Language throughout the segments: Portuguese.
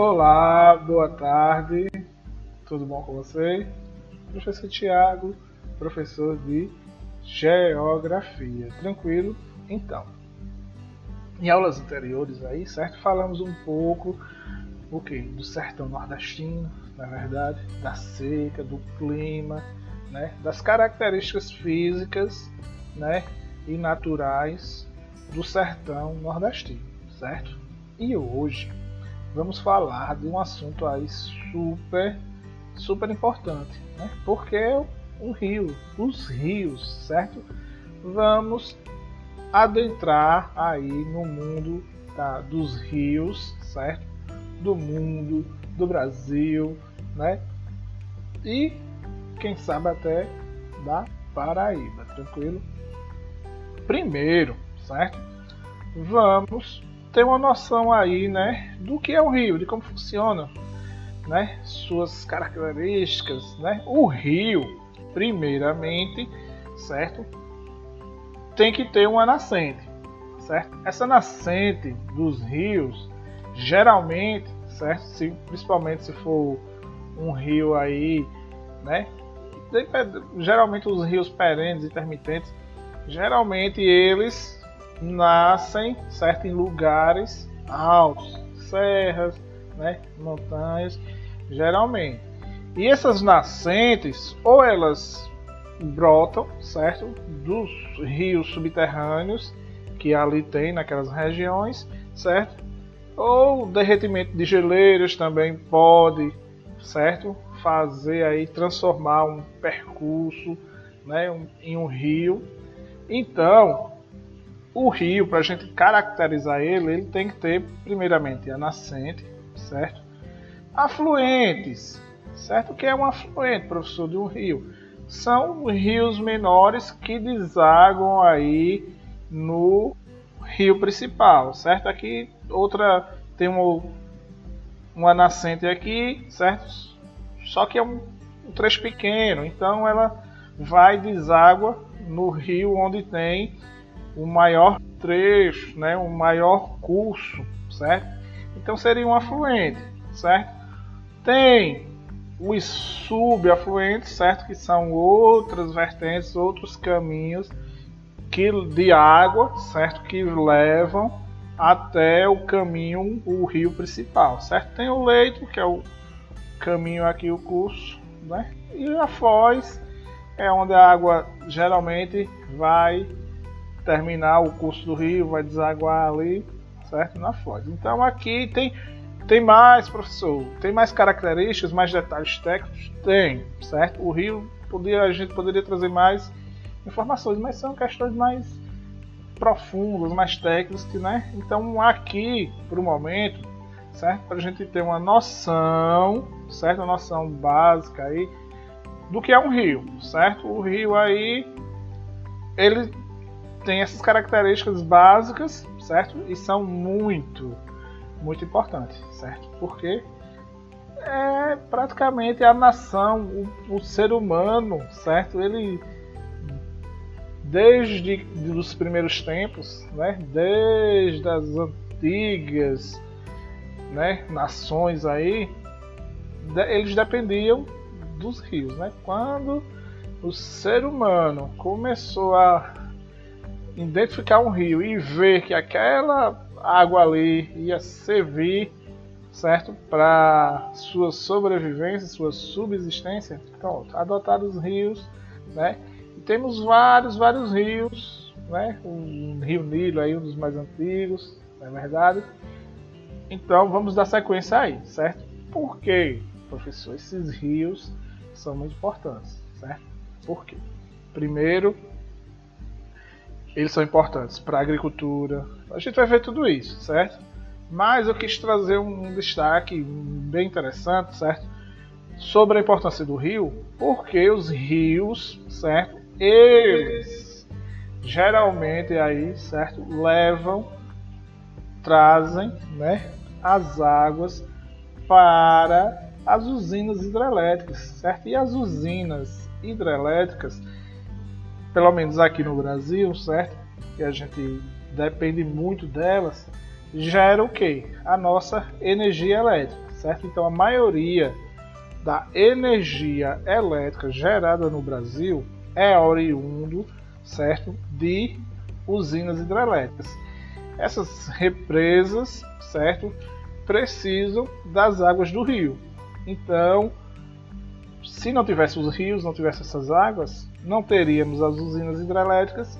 Olá, boa tarde. Tudo bom com você? Professor Tiago, professor de Geografia. Tranquilo? Então, em aulas anteriores aí, certo? Falamos um pouco o? Do sertão nordestino, na verdade, da seca, do clima, né? das características físicas né? e naturais do sertão nordestino, certo? E hoje vamos falar de um assunto aí super, super importante, né? Porque é o rio, os rios, certo? Vamos adentrar aí no mundo tá, dos rios, certo? Do mundo, do Brasil, né? E quem sabe até da Paraíba, tranquilo? Primeiro, certo? Vamos ter uma noção aí, né, do que é o rio, de como funciona, né, suas características, né? O rio, primeiramente, certo? Tem que ter uma nascente, certo? Essa nascente dos rios, geralmente, certo? Se, principalmente se for um rio aí, né? Geralmente os rios perenes, intermitentes, geralmente eles nascem certo, em lugares altos, serras, né, montanhas, geralmente. E essas nascentes, ou elas brotam, certo, dos rios subterrâneos que ali tem naquelas regiões, certo? Ou derretimento de geleiras também pode, certo, fazer aí transformar um percurso, né, um, em um rio. Então, o rio, para a gente caracterizar ele, ele tem que ter, primeiramente, a nascente, certo? Afluentes, certo? O que é um afluente, professor, de um rio? São rios menores que desagam aí no rio principal, certo? Aqui outra tem uma, uma nascente aqui, certo? Só que é um, um trecho pequeno, então ela vai deságua no rio onde tem o maior trecho, né, o maior curso, certo? Então seria um afluente, certo? Tem os subafluentes, certo? Que são outras vertentes, outros caminhos que, de água, certo? Que levam até o caminho, o rio principal, certo? Tem o leito, que é o caminho aqui, o curso, né? E a foz é onde a água geralmente vai terminar o curso do rio, vai desaguar ali, certo? Na foz. Então aqui tem tem mais, professor, tem mais características, mais detalhes técnicos? Tem, certo? O rio podia, a gente poderia trazer mais informações, mas são questões mais profundas, mais técnicas, né? Então aqui, para o momento, certo? Para a gente ter uma noção, certo? Uma noção básica aí do que é um rio, certo? O rio aí, ele tem essas características básicas, certo? E são muito, muito importantes, certo? Porque é praticamente a nação, o, o ser humano, certo? Ele desde os primeiros tempos, né? Desde as antigas, né? Nações aí, eles dependiam dos rios, né? Quando o ser humano começou a identificar um rio e ver que aquela água ali ia servir, certo, para sua sobrevivência, sua subsistência, pronto, adotar os rios, né? E temos vários, vários rios, né? O Rio Nilo aí um dos mais antigos, não é verdade? Então vamos dar sequência aí, certo? Por quê, professor? Esses rios são muito importantes, certo? Por quê? Primeiro, eles são importantes para a agricultura. A gente vai ver tudo isso, certo? Mas eu quis trazer um destaque bem interessante, certo? Sobre a importância do rio, porque os rios, certo? Eles geralmente aí, certo? Levam, trazem, né? As águas para as usinas hidrelétricas, certo? E as usinas hidrelétricas pelo menos aqui no Brasil, certo? Que a gente depende muito delas, gera o que? A nossa energia elétrica, certo? Então a maioria da energia elétrica gerada no Brasil é oriundo, certo, de usinas hidrelétricas. Essas represas, certo, precisam das águas do rio. Então, se não tivesse os rios, não tivesse essas águas, não teríamos as usinas hidrelétricas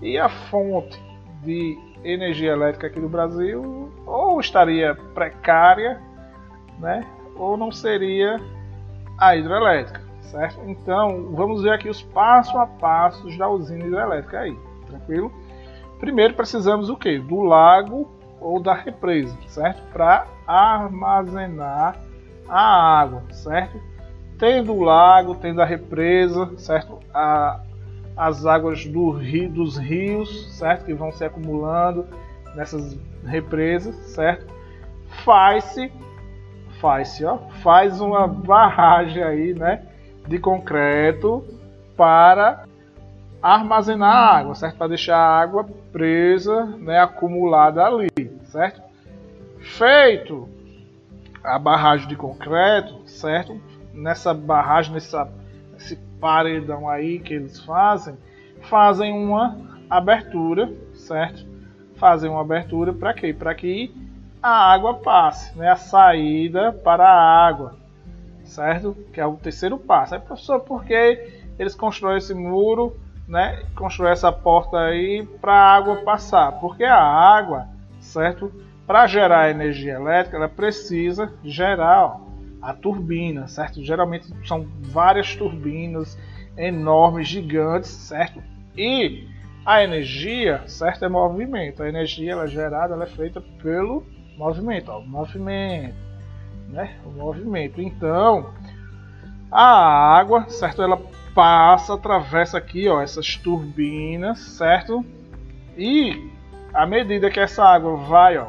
e a fonte de energia elétrica aqui do Brasil ou estaria precária, né, ou não seria a hidrelétrica, certo? Então, vamos ver aqui os passo a passos da usina hidrelétrica aí, tranquilo? Primeiro precisamos o que? Do lago ou da represa, certo? Para armazenar a água, certo? Tendo o lago, tendo a represa, certo? A, as águas do rio, dos rios, certo? Que vão se acumulando nessas represas, certo? Faz-se, faz-se, ó, faz uma barragem aí, né? De concreto para armazenar a água, certo? Para deixar a água presa, né? Acumulada ali, certo? Feito a barragem de concreto, certo? Nessa barragem, nessa, nesse paredão aí que eles fazem, fazem uma abertura, certo? Fazem uma abertura para quê? Para que a água passe, né? A saída para a água, certo? Que é o terceiro passo. Aí, professor, por que eles constroem esse muro, né? Constroem essa porta aí para a água passar? Porque a água, certo? Para gerar energia elétrica, ela precisa gerar ó, a turbina, certo? Geralmente são várias turbinas enormes, gigantes, certo? E a energia, certo, é movimento. A energia ela é gerada, ela é feita pelo movimento, ó, movimento, né? O movimento. Então, a água, certo? Ela passa, atravessa aqui, ó, essas turbinas, certo? E à medida que essa água vai, ó,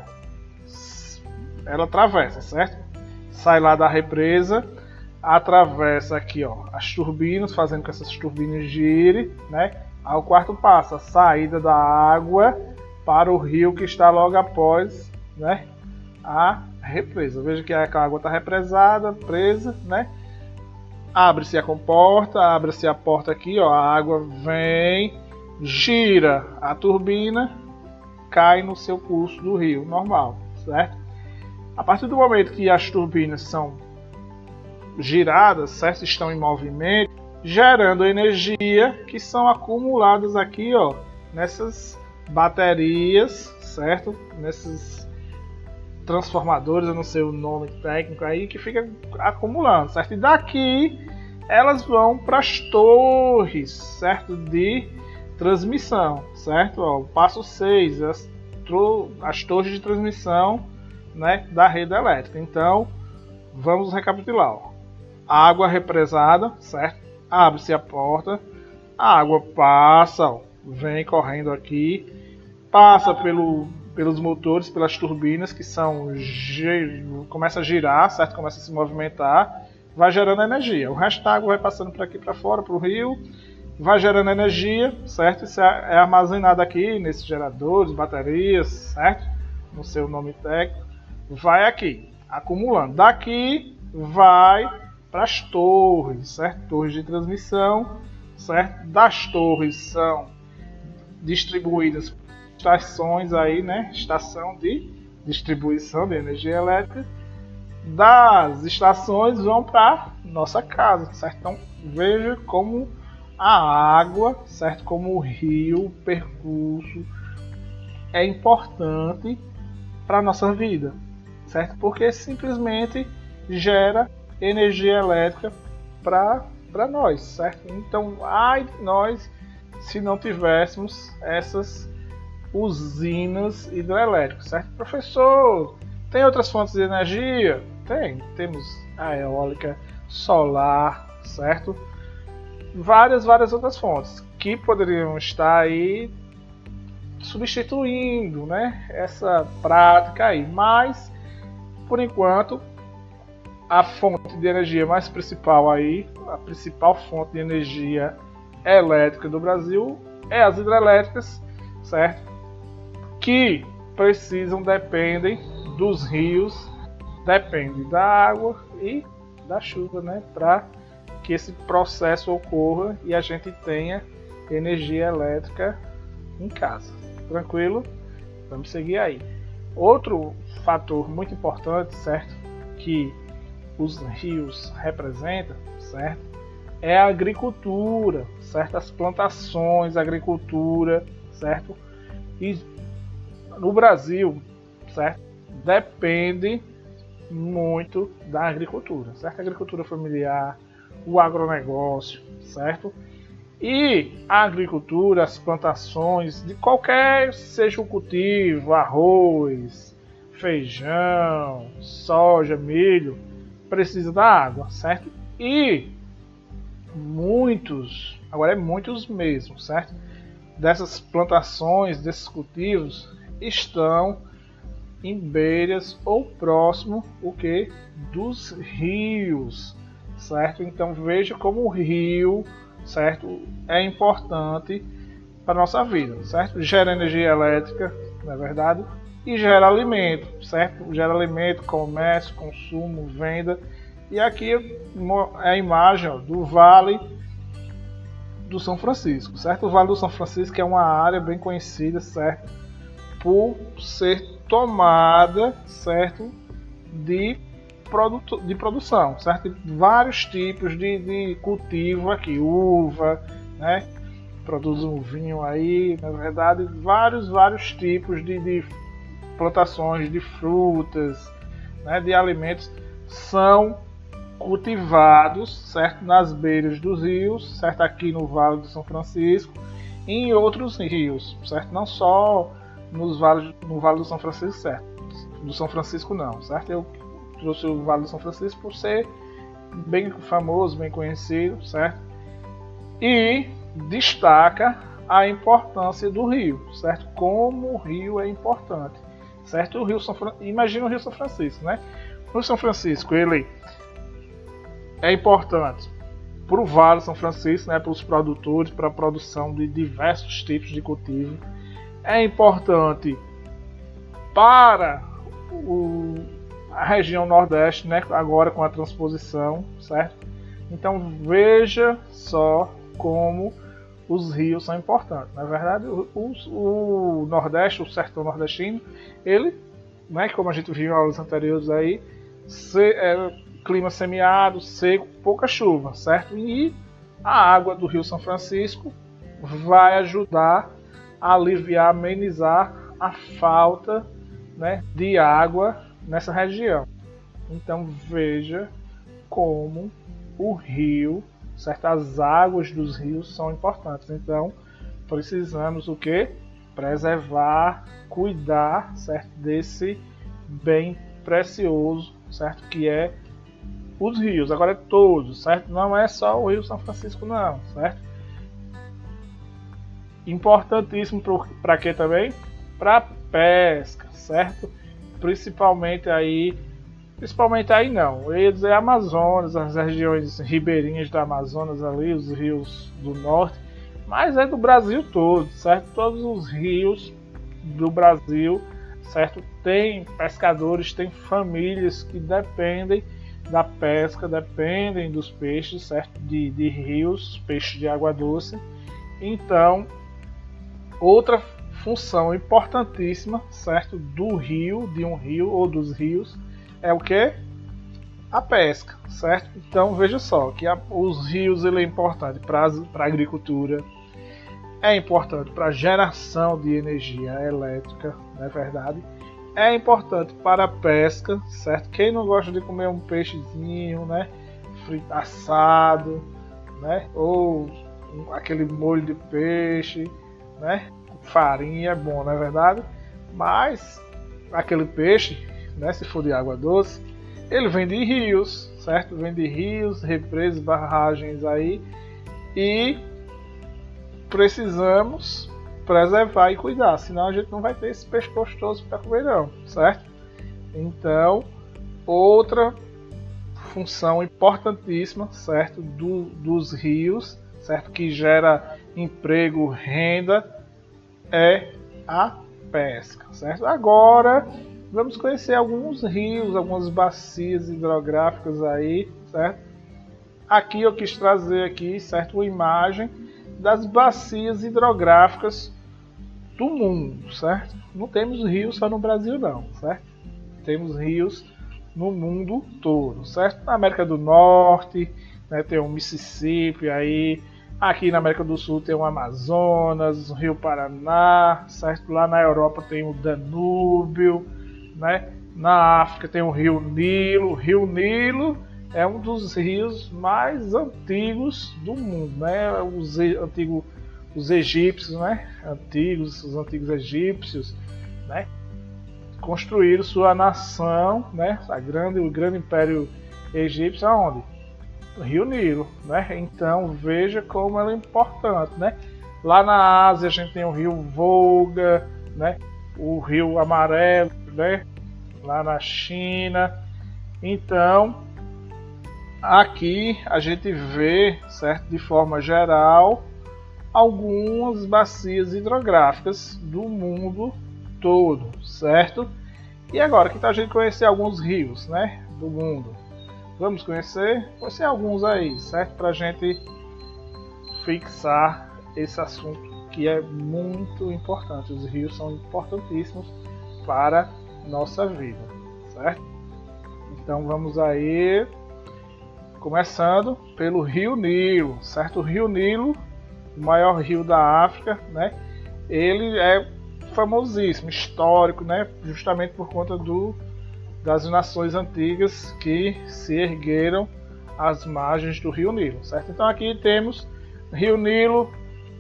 ela atravessa, certo? Sai lá da represa, atravessa aqui, ó, as turbinas, fazendo que essas turbinas girem, né? Aí o quarto passo, a saída da água para o rio que está logo após, né? A represa. Veja que a água está represada, presa, né? Abre-se a comporta, abre-se a porta aqui, ó, a água vem, gira a turbina, cai no seu curso do rio, normal, certo? A partir do momento que as turbinas são giradas, certo? estão em movimento, gerando energia que são acumuladas aqui, ó, nessas baterias, certo? Nesses transformadores, eu não sei o nome técnico aí, que fica acumulando, certo? E daqui elas vão para as torres, certo? De transmissão, certo? Ó, passo 6, as, as torres de transmissão né, da rede elétrica. Então, vamos recapitular. Ó. Água represada, certo? Abre-se a porta, a água passa, ó, vem correndo aqui, passa pelo, pelos motores, pelas turbinas que são começa a girar, certo? Começa a se movimentar, vai gerando energia. O resto da água vai passando por aqui para fora, para o rio, vai gerando energia, certo? Isso é, é armazenado aqui nesses geradores, baterias, certo? No seu nome técnico vai aqui, acumulando. Daqui vai para as torres, certo? Torres de transmissão, certo? Das torres são distribuídas estações aí, né? Estação de distribuição de energia elétrica. Das estações vão para nossa casa, certo? Então veja como a água, certo? Como o rio, o percurso é importante para nossa vida, certo? Porque simplesmente gera energia elétrica para nós, certo? Então, ai de nós se não tivéssemos essas usinas hidrelétricas, certo? Professor, tem outras fontes de energia? Tem, temos a eólica, solar, certo? Várias, várias outras fontes que poderiam estar aí substituindo, né, essa prática aí, mas por enquanto, a fonte de energia mais principal aí, a principal fonte de energia elétrica do Brasil é as hidrelétricas, certo? Que precisam, dependem dos rios depende da água e da chuva, né, para que esse processo ocorra e a gente tenha energia elétrica em casa. Tranquilo? Vamos seguir aí. Outro fator muito importante, certo? Que os rios representam, certo? É a agricultura, certo? As plantações, agricultura, certo? E no Brasil, certo? Depende muito da agricultura, certo? A agricultura familiar, o agronegócio, certo? E a agricultura, as plantações, de qualquer seja o cultivo, arroz, feijão, soja, milho, precisa da água, certo? E muitos, agora é muitos mesmo, certo? Dessas plantações, desses cultivos, estão em beiras ou próximo o que dos rios, certo? Então veja como o rio, certo, é importante para nossa vida, certo? Gera energia elétrica, na é verdade, e gera alimento, certo? Gera alimento, comércio, consumo, venda. E aqui é a imagem ó, do Vale do São Francisco, certo? O Vale do São Francisco é uma área bem conhecida, certo? Por ser tomada, certo? De produto, de produção, certo? Vários tipos de, de cultivo aqui, uva, né? Produz um vinho aí, na verdade, vários, vários tipos de, de plantações de frutas, né? de alimentos são cultivados, certo? Nas beiras dos rios, certo? Aqui no Vale do São Francisco e em outros rios, certo? Não só nos vales, no Vale do São Francisco, certo? Do São Francisco não, certo? Eu trouxe o Vale do São Francisco por ser bem famoso, bem conhecido, certo? E destaca a importância do rio, certo? Como o rio é importante, certo? O rio São Fran... imagina o Rio São Francisco, né? O São Francisco, ele é importante para o Vale São Francisco, né? Para os produtores, para a produção de diversos tipos de cultivo. É importante para o a região Nordeste, né, agora com a transposição, certo? Então veja só como os rios são importantes. Na verdade, o, o, o Nordeste, o sertão nordestino, ele, né, como a gente viu em aulas anteriores aí, se, é, clima semiárido, seco, pouca chuva, certo? E a água do Rio São Francisco vai ajudar a aliviar, amenizar a falta né, de água nessa região. Então veja como o rio, certas águas dos rios são importantes. Então precisamos o que? Preservar, cuidar, certo, desse bem precioso, certo, que é os rios. Agora é todos, certo? Não é só o Rio São Francisco não, certo? Importantíssimo para quê também? Para pesca, certo? Principalmente aí, principalmente aí não, eu ia dizer Amazonas, as regiões ribeirinhas do Amazonas ali, os rios do norte, mas é do Brasil todo, certo? Todos os rios do Brasil, certo? Tem pescadores, tem famílias que dependem da pesca, dependem dos peixes, certo? De, de rios, peixes de água doce. Então, outra função importantíssima, certo, do rio, de um rio ou dos rios, é o que? A pesca, certo? Então veja só que a, os rios ele é importante para a agricultura, é importante para a geração de energia elétrica, não é verdade? É importante para a pesca, certo? Quem não gosta de comer um peixezinho, né? Frito assado, né? Ou aquele molho de peixe, né? Farinha é bom, não é verdade? Mas aquele peixe, né, se for de água doce, ele vem de rios, certo? Vem de rios, represas, barragens aí e precisamos preservar e cuidar, senão a gente não vai ter esse peixe gostoso para comer não, certo? Então, outra função importantíssima, certo, do, dos rios, certo, que gera emprego, renda é a pesca, certo? Agora vamos conhecer alguns rios, algumas bacias hidrográficas aí, certo? Aqui eu quis trazer aqui, certo, uma imagem das bacias hidrográficas do mundo, certo? Não temos rios só no Brasil não, certo? Temos rios no mundo todo, certo? Na América do Norte, né, tem o Mississippi aí, aqui na América do Sul tem o Amazonas, o Rio Paraná, certo? Lá na Europa tem o Danúbio, né? Na África tem o Rio Nilo, o Rio Nilo é um dos rios mais antigos do mundo, né? Os antigos os egípcios, né? Antigos, os antigos egípcios, né? Construíram sua nação, né? A grande, o grande império egípcio aonde? Rio Nilo, né? Então veja como ela é importante, né? Lá na Ásia a gente tem o Rio Volga, né? O Rio Amarelo, né? Lá na China. Então aqui a gente vê, certo, de forma geral, algumas bacias hidrográficas do mundo todo, certo? E agora que tal a gente conhecer alguns rios, né, do mundo? Vamos conhecer, conhecer alguns aí, certo? Para gente fixar esse assunto que é muito importante. Os rios são importantíssimos para nossa vida, certo? Então vamos aí Começando pelo Rio Nilo, certo? O Rio Nilo, o maior rio da África, né? Ele é famosíssimo, histórico, né? Justamente por conta do, das nações antigas que se ergueram às margens do Rio Nilo, certo? Então aqui temos Rio Nilo,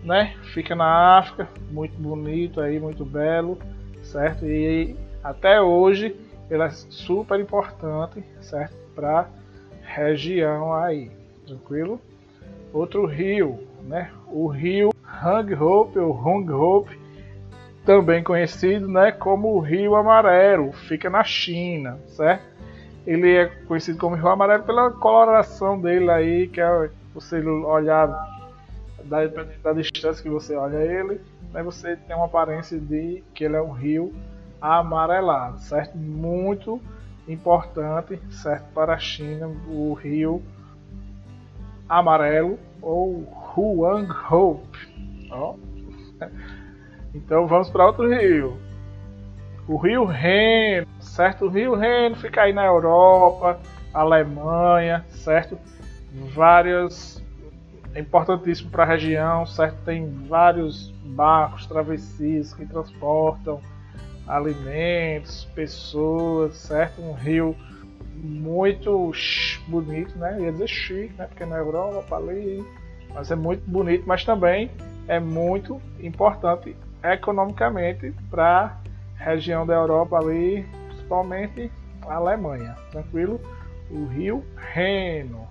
né? Fica na África, muito bonito aí, muito belo, certo? E até hoje ele é super importante, certo? Para região aí, tranquilo? Outro rio, né? O rio Hang Hope ou Hope, também conhecido, né, como Rio Amarelo, fica na China, certo? Ele é conhecido como Rio Amarelo pela coloração dele aí, que é você olhar da, da distância que você olha ele, né, você tem uma aparência de que ele é um rio amarelado, certo? Muito importante, certo, para a China, o rio amarelo ou Huang Hope. Então vamos para outro rio. O rio Reno, certo? O rio Reno fica aí na Europa, Alemanha, certo? Várias é importantíssimo para a região, certo? Tem vários barcos, travessias que transportam alimentos, pessoas, certo? Um rio muito bonito, né? Ia dizer chique, né? Porque na Europa ali, mas é muito bonito, mas também é muito importante economicamente para a região da Europa ali, principalmente a Alemanha, tranquilo? O rio Reno.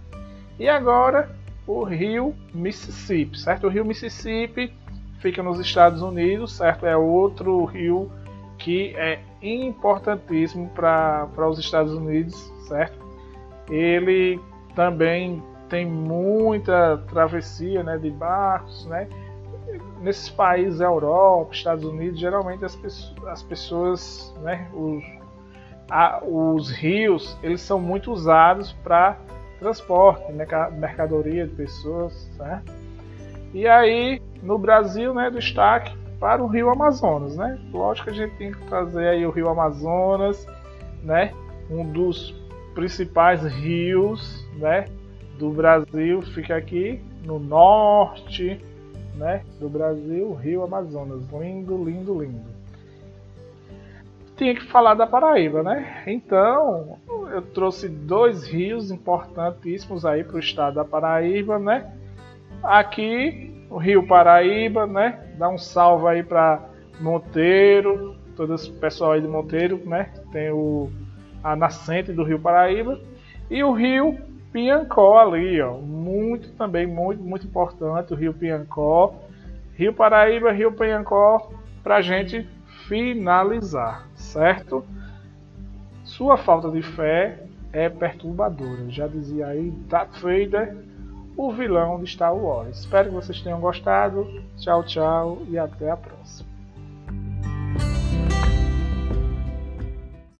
E agora o rio Mississippi, certo? O rio Mississippi fica nos Estados Unidos, certo? É outro rio que é importantíssimo para os Estados Unidos, certo? Ele também tem muita travessia né, de barcos, né? Nesses países, Europa, Estados Unidos, geralmente as pessoas, as pessoas né, os, a, os rios, eles são muito usados para transporte, né, mercadoria de pessoas, certo? E aí, no Brasil, né, destaque para o Rio Amazonas, né? Lógico que a gente tem que trazer aí o Rio Amazonas, né? Um dos principais rios, né? Do Brasil fica aqui no norte, né? Do Brasil, Rio Amazonas, lindo, lindo, lindo. Tinha que falar da Paraíba, né? Então eu trouxe dois rios importantíssimos aí para o estado da Paraíba, né? Aqui o Rio Paraíba, né? Dá um salve aí para Monteiro, todo esse pessoal aí de Monteiro, né? Tem o a nascente do Rio Paraíba e o Rio Piancó ali, ó, muito também muito muito importante o Rio Piancó, Rio Paraíba, Rio Piancó, para gente finalizar, certo? Sua falta de fé é perturbadora, já dizia aí Darth Vader o vilão de Star Wars. Espero que vocês tenham gostado. Tchau, tchau e até a próxima.